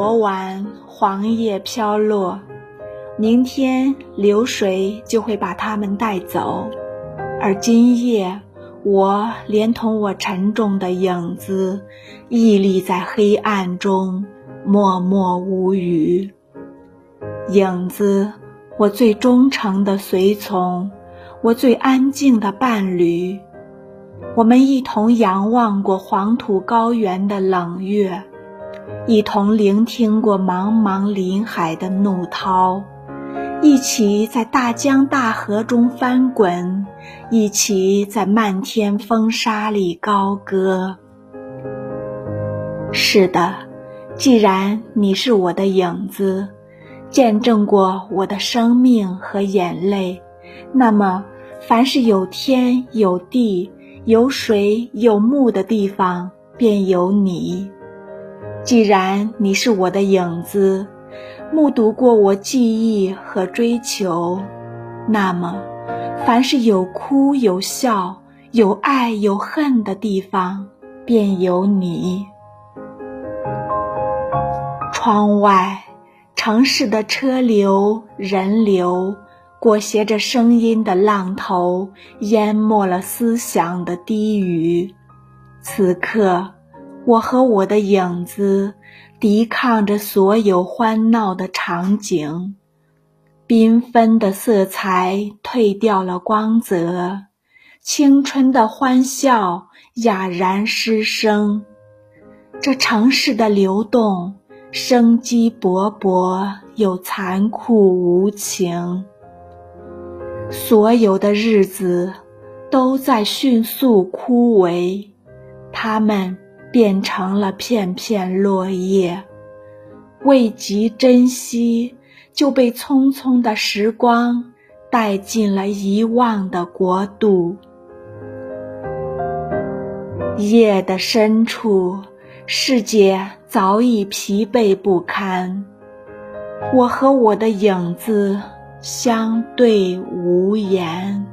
昨晚黄叶飘落，明天流水就会把它们带走，而今夜，我连同我沉重的影子，屹立在黑暗中，默默无语。影子，我最忠诚的随从，我最安静的伴侣。我们一同仰望过黄土高原的冷月，一同聆听过茫茫林海的怒涛，一起在大江大河中翻滚，一起在漫天风沙里高歌。是的，既然你是我的影子。见证过我的生命和眼泪，那么，凡是有天有地、有水有木的地方，便有你。既然你是我的影子，目睹过我记忆和追求，那么，凡是有哭有笑、有爱有恨的地方，便有你。窗外。城市的车流、人流，裹挟着声音的浪头，淹没了思想的低语。此刻，我和我的影子，抵抗着所有欢闹的场景。缤纷的色彩褪掉了光泽，青春的欢笑哑然失声。这城市的流动。生机勃勃又残酷无情，所有的日子都在迅速枯萎，他们变成了片片落叶，未及珍惜就被匆匆的时光带进了遗忘的国度。夜的深处。世界早已疲惫不堪，我和我的影子相对无言。